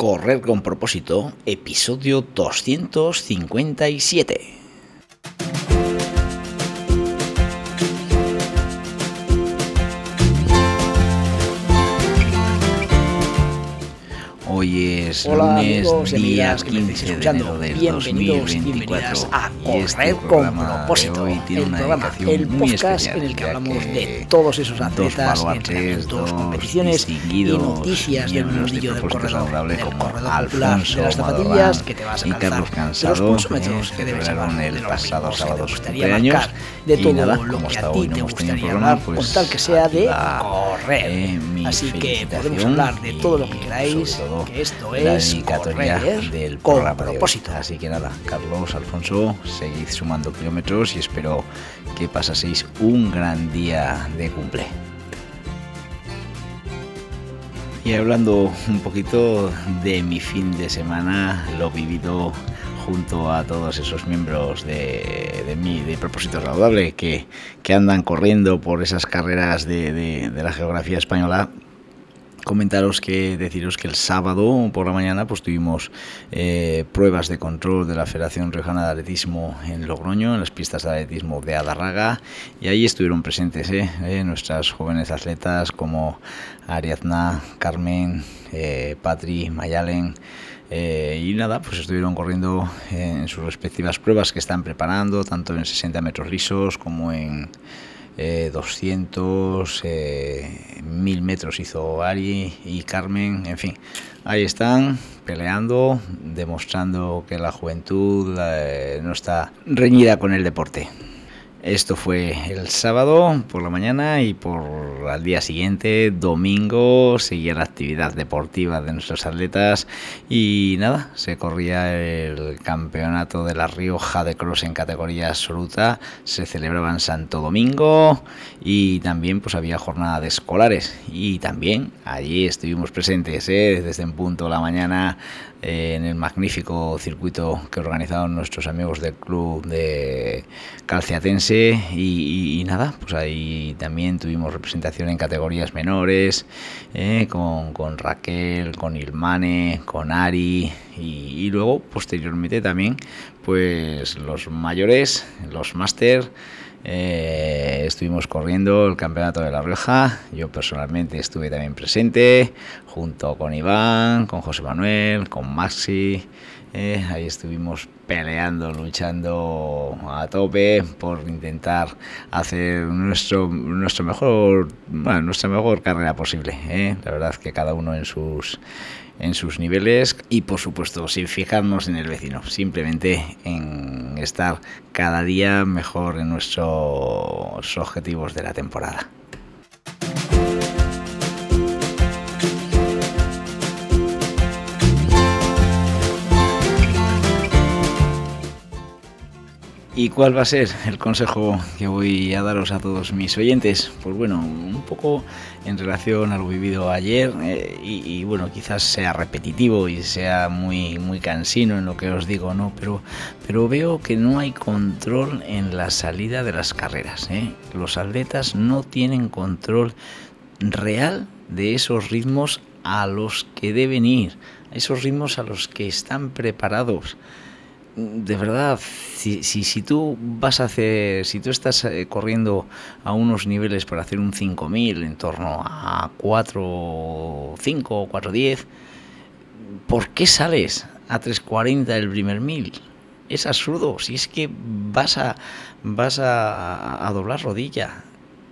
Correr con propósito, episodio 257. Es Hola, lunes, amigos y día amigas que me 15 estáis de enero del Bienvenidos y 2024. bienvenidas a este con propósito, hoy tiene el una programa, el muy podcast especial, en el que hablamos que de todos esos atletas, entrenamientos, competiciones y noticias del de del corredor, como corredor Alfonso de las zapatillas que te vas a y Carlos de Cansado, los que debes el pasado sábado su cumpleaños de todo nada, lo que a ti te gustaría hablar, pues con tal que sea de correr. eh, Así que podemos hablar de todo lo que queráis, que esto la dedicatoria correr del con programa de hoy. propósito. Así que nada, Carlos, Alfonso, seguid sumando kilómetros y espero que pasaseis un gran día de cumple. Y hablando un poquito de mi fin de semana, lo vivido junto a todos esos miembros de, de mi de propósito saludable que, que andan corriendo por esas carreras de, de- de la geografía española comentaros que deciros que el sábado por la mañana pues tuvimos eh, pruebas de control de la Federación Riojana de Atletismo en Logroño, en las pistas de atletismo de Adarraga y ahí estuvieron presentes eh, eh, nuestras jóvenes atletas como Ariadna, Carmen, Patri, Mayalen y nada, pues estuvieron corriendo en sus respectivas pruebas que están preparando, tanto en 60 metros lisos como en eh, 200, eh, 1000 metros hizo Ari y Carmen, en fin, ahí están peleando, demostrando que la juventud eh, no está reñida con el deporte. Esto fue el sábado por la mañana y por al día siguiente, domingo, seguía la actividad deportiva de nuestros atletas y nada, se corría el campeonato de La Rioja de Cross en categoría absoluta, se celebraba en Santo Domingo y también pues había jornada de escolares y también allí estuvimos presentes ¿eh? desde en punto de la mañana en el magnífico circuito que organizaron nuestros amigos del club de Calciatense. Y nada, pues ahí también tuvimos representación en categorías menores eh, con, con Raquel, con Ilmane, con Ari y, y luego posteriormente también pues los mayores, los máster eh, estuvimos corriendo el campeonato de La Rioja. Yo personalmente estuve también presente, junto con Iván, con José Manuel, con Maxi. eh, ahí estuvimos peleando, luchando a tope por intentar hacer nuestro, nuestro mejor, bueno, nuestra mejor carrera posible. eh. La verdad que cada uno en sus en sus niveles y por supuesto sin fijarnos en el vecino, simplemente en estar cada día mejor en nuestros objetivos de la temporada. ¿Y cuál va a ser el consejo que voy a daros a todos mis oyentes? Pues bueno, un poco en relación a lo vivido ayer eh, y, y, bueno, quizás sea repetitivo y sea muy, muy cansino en lo que os digo, ¿no? Pero, pero veo que no hay control en la salida de las carreras. ¿eh? Los atletas no tienen control real de esos ritmos a los que deben ir, a esos ritmos a los que están preparados de verdad, si, si, si, tú vas a hacer, si tú estás eh, corriendo a unos niveles para hacer un 5000 en torno a 4, 5, 4, 10, ¿por qué sales a 340 el primer mil? Es absurdo, si es que vas a, vas a, a doblar rodilla,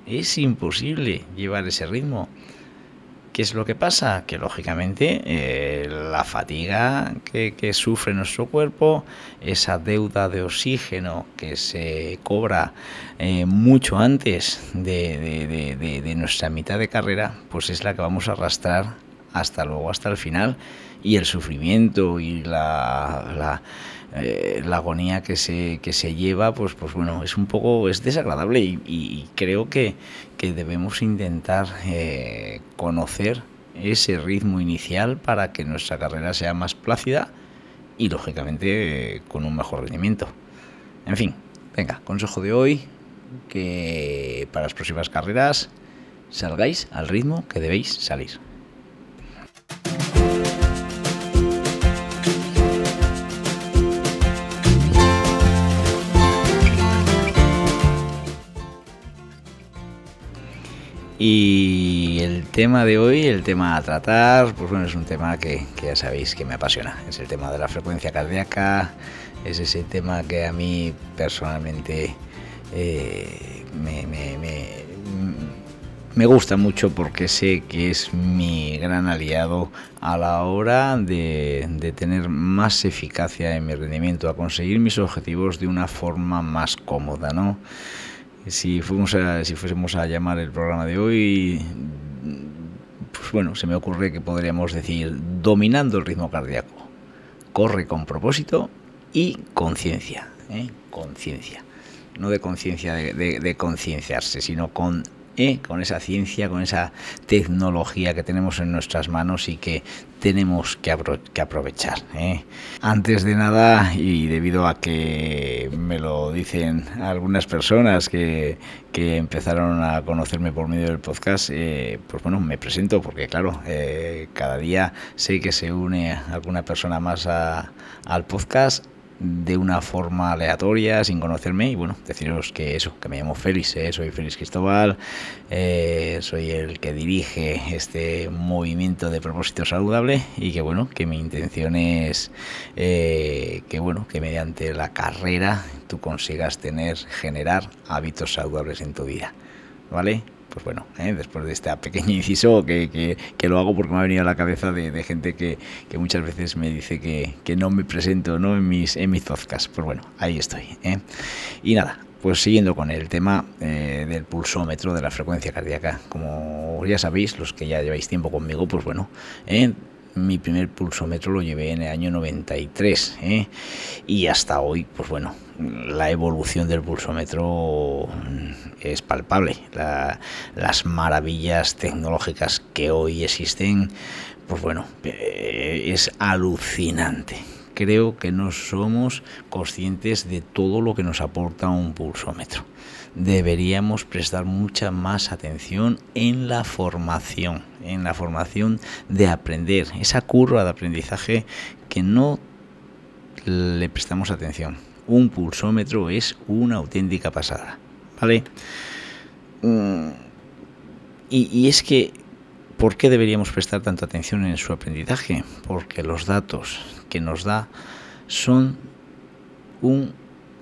es imposible llevar ese ritmo. ¿Qué es lo que pasa? Que lógicamente eh, la fatiga que, sufre nuestro cuerpo, esa deuda de oxígeno que se cobra eh, mucho antes de, nuestra mitad de carrera, pues es la que vamos a arrastrar hasta luego, hasta el final. Y el sufrimiento y la eh, la agonía que se, que se lleva, pues, pues bueno, es un poco, es desagradable y, creo que, que, debemos intentar eh, conocer ese ritmo inicial para que nuestra carrera sea más plácida y lógicamente con un mejor rendimiento. En fin, venga, consejo de hoy, que para las próximas carreras salgáis al ritmo que debéis salir. Y el tema de hoy, el tema a tratar, pues bueno, es un tema que, que, ya sabéis que me apasiona. Es el tema de la frecuencia cardíaca, es ese tema que a mí personalmente eh, me, me, me, me, gusta mucho porque sé que es mi gran aliado a la hora de, de tener más eficacia en mi rendimiento, a conseguir mis objetivos de una forma más cómoda, ¿no? Si, fuésemos a llamar el programa de hoy, pues bueno, se me ocurre que podríamos decir dominando el ritmo cardíaco. Corre con propósito y conciencia. ¿eh? Conciencia. No de conciencia de concienciarse, sino con con esa ciencia, con esa tecnología que tenemos en nuestras manos y que tenemos que aprovechar. ¿eh? Antes de nada, y debido a que me lo dicen algunas personas que, que empezaron a conocerme por medio del podcast, eh, pues bueno, me presento porque claro, eh, cada día sé que se une alguna persona más a, al podcast de una forma aleatoria, sin conocerme, y bueno, deciros que eso, que me llamo Félix, ¿eh? soy Félix Cristóbal, eh, soy el que dirige este movimiento de propósito saludable y que bueno, que mi intención es eh, que bueno, que mediante la carrera tú consigas tener, generar hábitos saludables en tu vida, ¿vale? Pues bueno, ¿eh? después de este pequeño inciso que, que, lo hago porque me ha venido a la cabeza de, gente que, que, muchas veces me dice que, que, no me presento ¿no? en mis en mis podcasts. Pues bueno, ahí estoy. ¿eh? Y nada, pues siguiendo con el tema eh, del pulsómetro, de la frecuencia cardíaca, como ya sabéis, los que ya lleváis tiempo conmigo, pues bueno, ¿eh? Mi primer pulsómetro lo llevé en el año 93 ¿eh? y hasta hoy, pues bueno, la evolución del pulsómetro es palpable. La, las maravillas tecnológicas que hoy existen, pues bueno, eh, es alucinante. Creo que no somos conscientes de todo lo que nos aporta un pulsómetro. Deberíamos prestar mucha más atención en la formación, en la formación de aprender, esa curva de aprendizaje que no le prestamos atención. Un pulsómetro es una auténtica pasada. ¿Vale? Y, y, es que, ¿por qué deberíamos prestar tanta atención en su aprendizaje? Porque los datos que nos da son un,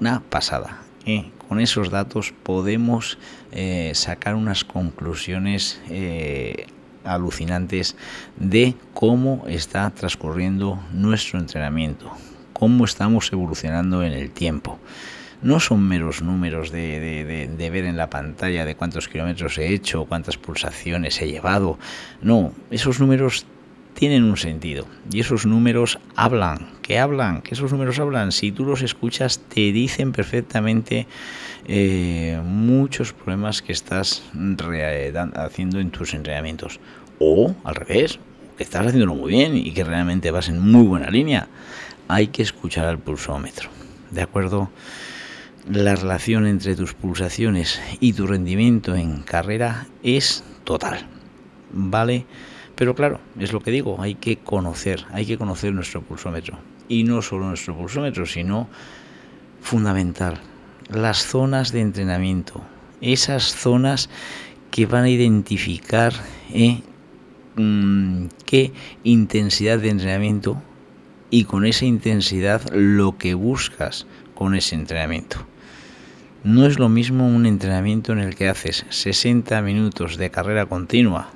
una pasada. ¿eh? Con esos datos podemos eh, sacar unas conclusiones eh, alucinantes de cómo está transcurriendo nuestro entrenamiento, cómo estamos evolucionando en el tiempo no son meros números de, ver en la pantalla de cuántos kilómetros he hecho, cuántas pulsaciones he llevado. No, esos números tienen un sentido y esos números hablan, que hablan, que esos números hablan. Si tú los escuchas, te dicen perfectamente eh, muchos problemas que estás haciendo en tus entrenamientos. O al revés, que estás haciéndolo muy bien y que realmente vas en muy buena línea. Hay que escuchar al pulsómetro, ¿de acuerdo? la relación entre tus pulsaciones y tu rendimiento en carrera es total, ¿vale? Pero claro, es lo que digo, hay que conocer, hay que conocer nuestro pulsómetro. Y no solo nuestro pulsómetro, sino fundamental, las zonas de entrenamiento, esas zonas que van a identificar eh, mmm, qué intensidad de entrenamiento y con esa intensidad lo que buscas con ese entrenamiento. No es lo mismo un entrenamiento en el que haces 60 minutos de carrera continua,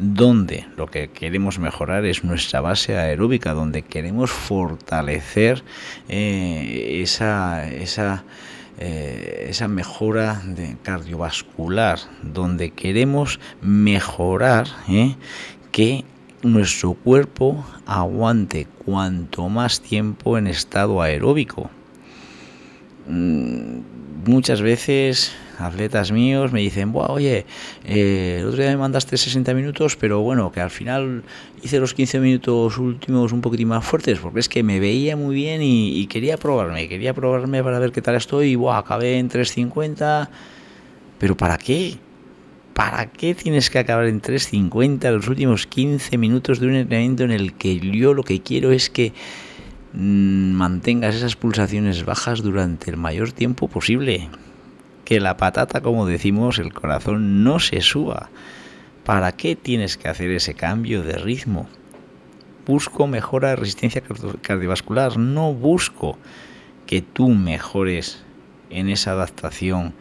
donde lo que queremos mejorar es nuestra base aeróbica, donde queremos fortalecer eh, esa, esa, eh, mejora cardiovascular, donde queremos mejorar eh, que nuestro cuerpo aguante cuanto más tiempo en estado aeróbico. Muchas veces atletas míos me dicen, Buah, oye, eh, el otro día me mandaste 60 minutos, pero bueno, que al final hice los 15 minutos últimos un poquitín más fuertes, porque es que me veía muy bien y, quería probarme, quería probarme para ver qué tal estoy, y buah, acabé en 3.50, pero ¿para qué? ¿Para qué tienes que acabar en 3.50 los últimos 15 minutos de un entrenamiento en el que yo lo que quiero es que mantengas esas pulsaciones bajas durante el mayor tiempo posible. Que la patata, como decimos, el corazón no se suba. ¿Para qué tienes que hacer ese cambio de ritmo? Busco mejora de resistencia cardiovascular, no busco que tú mejores en esa adaptación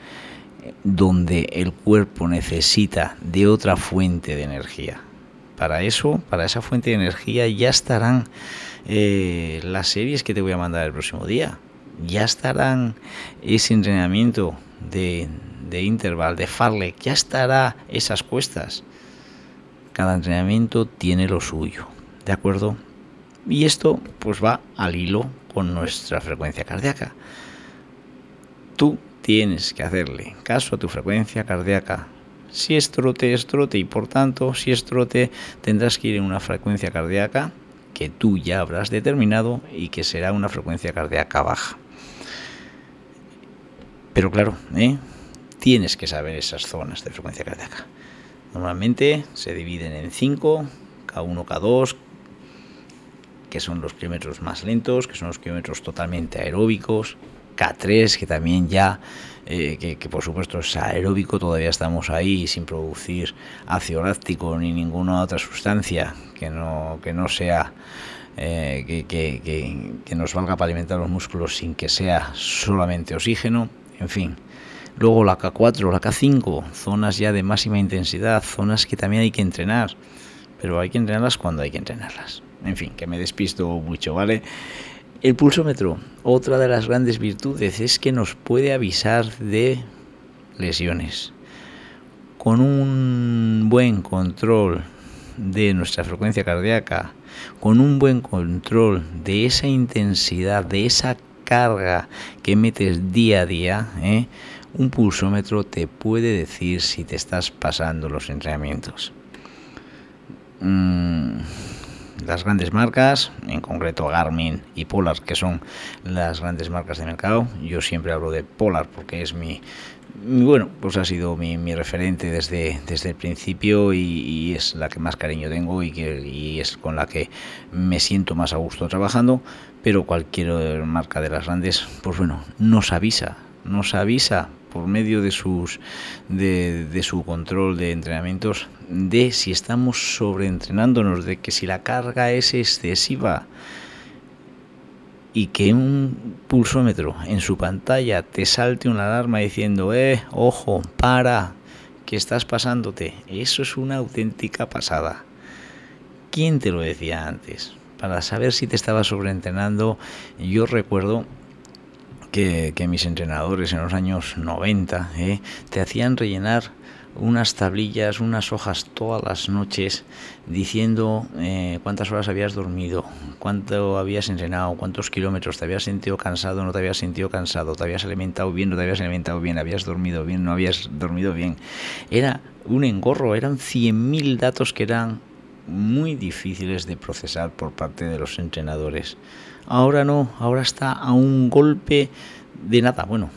donde el cuerpo necesita de otra fuente de energía. Para eso, para esa fuente de energía ya estarán eh, las series que te voy a mandar el próximo día. Ya estarán ese entrenamiento de, de interval, de farlek, ya estará esas cuestas. Cada entrenamiento tiene lo suyo, ¿de acuerdo? Y esto pues va al hilo con nuestra frecuencia cardíaca. Tú tienes que hacerle caso a tu frecuencia cardíaca. Si es trote, es trote y por tanto, si es trote, tendrás que ir en una frecuencia cardíaca que tú ya habrás determinado y que será una frecuencia cardíaca baja. Pero claro, ¿eh? tienes que saber esas zonas de frecuencia cardíaca. Normalmente se dividen en 5, K1, K2, que son los kilómetros más lentos, que son los kilómetros totalmente aeróbicos, K3, que también ya, eh, que, por supuesto es aeróbico, todavía estamos ahí sin producir ácido láctico ni ninguna otra sustancia que no, que no sea, eh, que, que, que nos valga para alimentar los músculos sin que sea solamente oxígeno, en fin. Luego la K4, la K5, zonas ya de máxima intensidad, zonas que también hay que entrenar, pero hay que entrenarlas cuando hay que entrenarlas. En fin, que me despisto mucho, ¿vale? El pulsómetro, otra de las grandes virtudes es que nos puede avisar de lesiones. Con un buen control de nuestra frecuencia cardíaca, con un buen control de esa intensidad, de esa carga que metes día a día, ¿eh? un pulsómetro te puede decir si te estás pasando los entrenamientos. Mm, las grandes marcas, en concreto Garmin y Polar, que son las grandes marcas de mercado. Yo siempre hablo de Polar porque es mi, bueno, pues ha sido mi, referente desde, desde el principio y, es la que más cariño tengo y, que, y es con la que me siento más a gusto trabajando. Pero cualquier marca de las grandes, pues bueno, nos avisa, nos avisa por medio de sus de, de, su control de entrenamientos de si estamos sobreentrenándonos de que si la carga es excesiva y que un pulsómetro en su pantalla te salte una alarma diciendo eh ojo para que estás pasándote eso es una auténtica pasada quién te lo decía antes para saber si te estaba sobreentrenando yo recuerdo que, mis entrenadores en los años 90 ¿eh? te hacían rellenar unas tablillas, unas hojas todas las noches diciendo eh, cuántas horas habías dormido, cuánto habías entrenado, cuántos kilómetros, te habías sentido cansado, no te habías sentido cansado, te habías alimentado bien, no te habías alimentado bien, habías dormido bien, no habías dormido bien. Era un engorro, eran 100.000 datos que eran muy difíciles de procesar por parte de los entrenadores. Ahora no, ahora está a un golpe de nada. Bueno,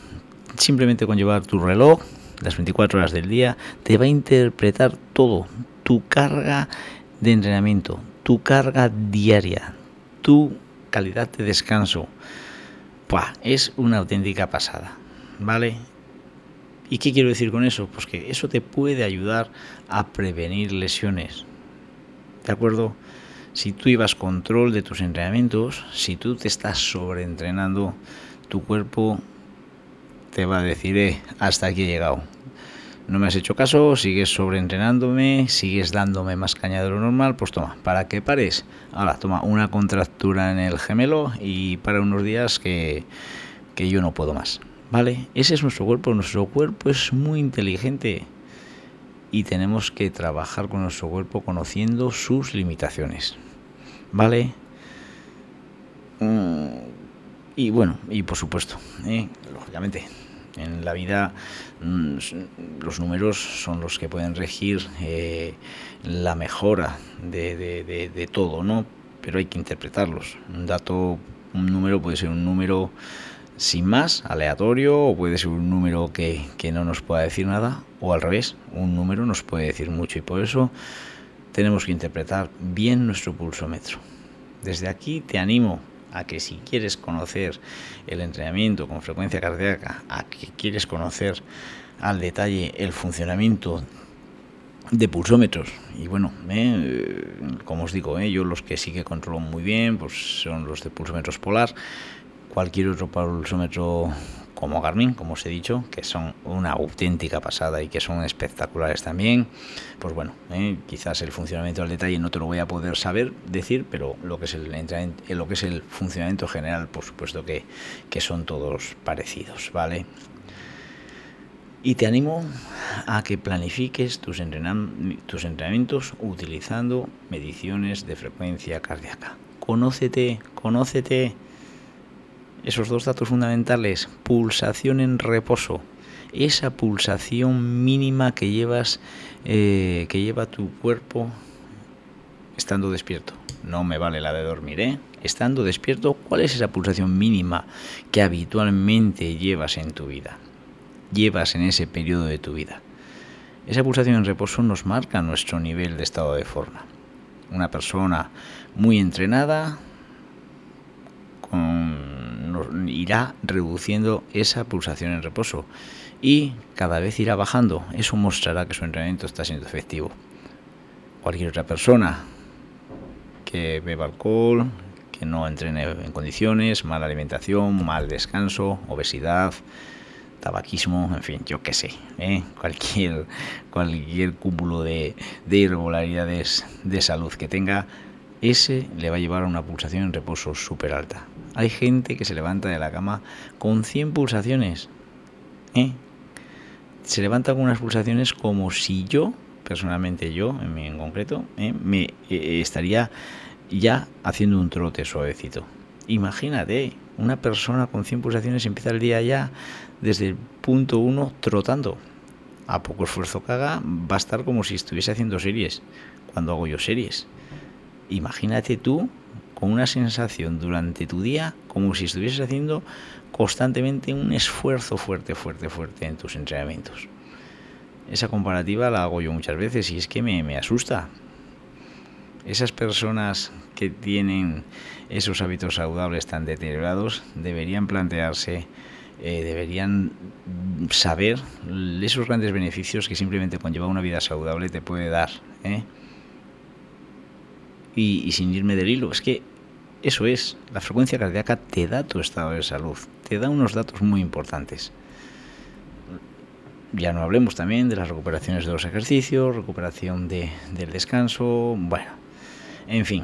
simplemente con llevar tu reloj, las 24 horas del día, te va a interpretar todo, tu carga de entrenamiento, tu carga diaria, tu calidad de descanso. es una auténtica pasada, ¿vale? ¿Y qué quiero decir con eso? Pues que eso te puede ayudar a prevenir lesiones. ¿De acuerdo? Si tú llevas control de tus entrenamientos, si tú te estás sobreentrenando, tu cuerpo te va a decir, eh, hasta aquí he llegado. No me has hecho caso, sigues sobreentrenándome, sigues dándome más caña de lo normal, pues toma, para que pares. Ahora, toma una contractura en el gemelo y para unos días que, que yo no puedo más. ¿Vale? Ese es nuestro cuerpo. Nuestro cuerpo es muy inteligente y tenemos que trabajar con nuestro cuerpo conociendo sus limitaciones. ¿Vale? Mm, y bueno, y por supuesto, ¿eh? lógicamente, en la vida mm, los números son los que pueden regir eh, la mejora de, de todo, ¿no? Pero hay que interpretarlos. Un dato, un número puede ser un número sin más, aleatorio, o puede ser un número que, no nos pueda decir nada, o al revés, un número nos puede decir mucho y por eso tenemos que interpretar bien nuestro pulsómetro. Desde aquí te animo a que si quieres conocer el entrenamiento con frecuencia cardíaca, a que quieres conocer al detalle el funcionamiento de pulsómetros. Y bueno, eh, como os digo, eh, yo los que sí que controlo muy bien pues son los de pulsómetros polar. Cualquier otro pulsómetro como Garmin, como os he dicho, que son una auténtica pasada y que son espectaculares también. Pues bueno, eh, quizás el funcionamiento al detalle no te lo voy a poder saber decir, pero lo que es el, lo que es el funcionamiento general, por supuesto que, que son todos parecidos, ¿vale? Y te animo a que planifiques tus, tus entrenamientos utilizando mediciones de frecuencia cardíaca. Conócete, conócete esos dos datos fundamentales, pulsación en reposo, esa pulsación mínima que llevas, eh, que lleva tu cuerpo estando despierto. No me vale la de dormir, ¿eh? Estando despierto, ¿cuál es esa pulsación mínima que habitualmente llevas en tu vida? llevas en ese periodo de tu vida. Esa pulsación en reposo nos marca nuestro nivel de estado de forma. Una persona muy entrenada irá reduciendo esa pulsación en reposo y cada vez irá bajando. Eso mostrará que su entrenamiento está siendo efectivo. Cualquier otra persona que beba alcohol, que no entrene en condiciones, mala alimentación, mal descanso, obesidad, tabaquismo, en fin, yo qué sé, ¿eh? cualquier, cualquier cúmulo de, irregularidades de salud que tenga, ese le va a llevar a una pulsación en reposo súper alta. Hay gente que se levanta de la cama con 100 pulsaciones. ¿eh? Se levanta con unas pulsaciones como si yo, personalmente yo, en, en concreto, ¿eh? me estaría ya haciendo un trote suavecito. Imagínate, una persona con 100 pulsaciones empieza el día ya desde el punto 1 trotando. A poco esfuerzo que haga, va a estar como si estuviese haciendo series, cuando hago yo series. Imagínate tú con una sensación durante tu día como si estuvieses haciendo constantemente un esfuerzo fuerte, fuerte, fuerte en tus entrenamientos. Esa comparativa la hago yo muchas veces y es que me, asusta. Esas personas que tienen esos hábitos saludables tan deteriorados deberían plantearse, eh, deberían saber esos grandes beneficios que simplemente conlleva una vida saludable te puede dar. ¿eh? Y, y sin irme del hilo, es que eso es, la frecuencia cardíaca te da tu estado de salud, te da unos datos muy importantes. Ya no hablemos también de las recuperaciones de los ejercicios, recuperación de, del descanso, bueno, en fin,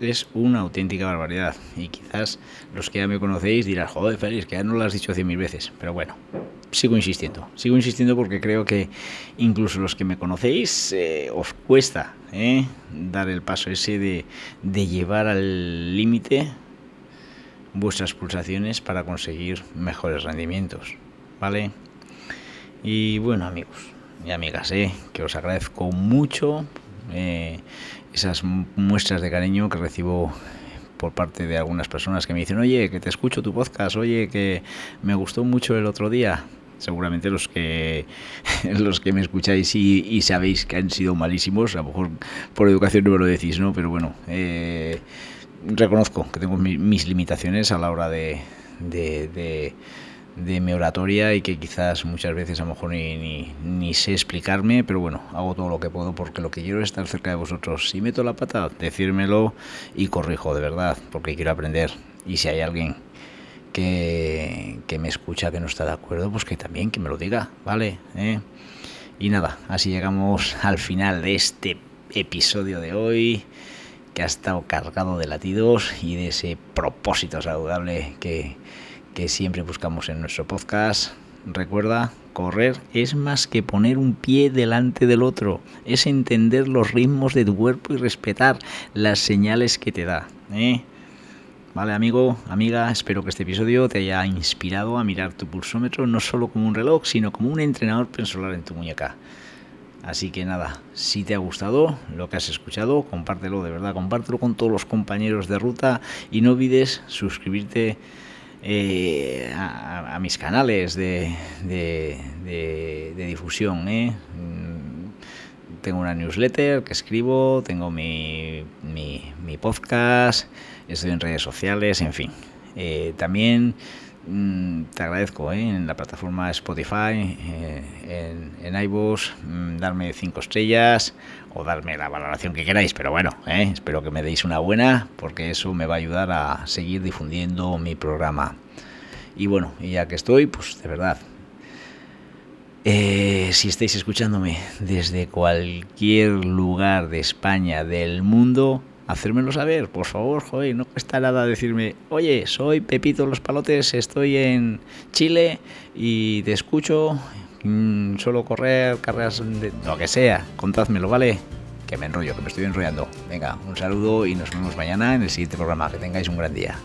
es una auténtica barbaridad. Y quizás los que ya me conocéis dirán, joder, Félix, que ya no lo has dicho cien mil veces. Pero bueno, sigo insistiendo. Sigo insistiendo porque creo que incluso los que me conocéis eh, os cuesta eh, dar el paso ese de, de llevar al límite vuestras pulsaciones para conseguir mejores rendimientos. ¿Vale? Y bueno, amigos y amigas, eh, que os agradezco mucho esas muestras de cariño que recibo por parte de algunas personas que me dicen, oye, que te escucho tu podcast, oye, que me gustó mucho el otro día. Seguramente los que los que me escucháis y, sabéis que han sido malísimos, a lo mejor por educación no me lo decís, ¿no? Pero bueno, eh, reconozco que tengo mis limitaciones a la hora de mi oratoria y que quizás muchas veces a lo mejor ni, ni, sé explicarme, pero bueno, hago todo lo que puedo porque lo que quiero es estar cerca de vosotros. Si meto la pata, decírmelo y corrijo de verdad, porque quiero aprender. Y si hay alguien que, que me escucha que no está de acuerdo, pues que también que me lo diga, ¿vale? ¿Eh? Y nada, así llegamos al final de este episodio de hoy que ha estado cargado de latidos y de ese propósito saludable que que siempre buscamos en nuestro podcast. Recuerda, correr es más que poner un pie delante del otro, es entender los ritmos de tu cuerpo y respetar las señales que te da. ¿eh? Vale, amigo, amiga, espero que este episodio te haya inspirado a mirar tu pulsómetro no solo como un reloj, sino como un entrenador pensolar en tu muñeca. Así que nada, si te ha gustado lo que has escuchado, compártelo, de verdad, compártelo con todos los compañeros de ruta y no olvides suscribirte eh, a, mis canales de, de, difusión. ¿eh? Mm, tengo una newsletter que escribo, tengo mi, mi, podcast, estoy en redes sociales, en fin. Eh, también te agradezco ¿eh? en la plataforma Spotify, eh, en, en mm, darme cinco estrellas o darme la valoración que queráis, pero bueno, ¿eh? espero que me deis una buena porque eso me va a ayudar a seguir difundiendo mi programa. Y bueno, y ya que estoy, pues de verdad, si estáis escuchándome desde cualquier lugar de España, del mundo, hacérmelo saber, por favor, joder, no cuesta nada decirme, oye, soy Pepito Los Palotes, estoy en Chile y te escucho, mm, solo correr, carreras, de lo que sea, contádmelo, ¿vale? Que me enrollo, que me estoy enrollando. Venga, un saludo y nos vemos mañana en el siguiente programa. Que tengáis un gran día.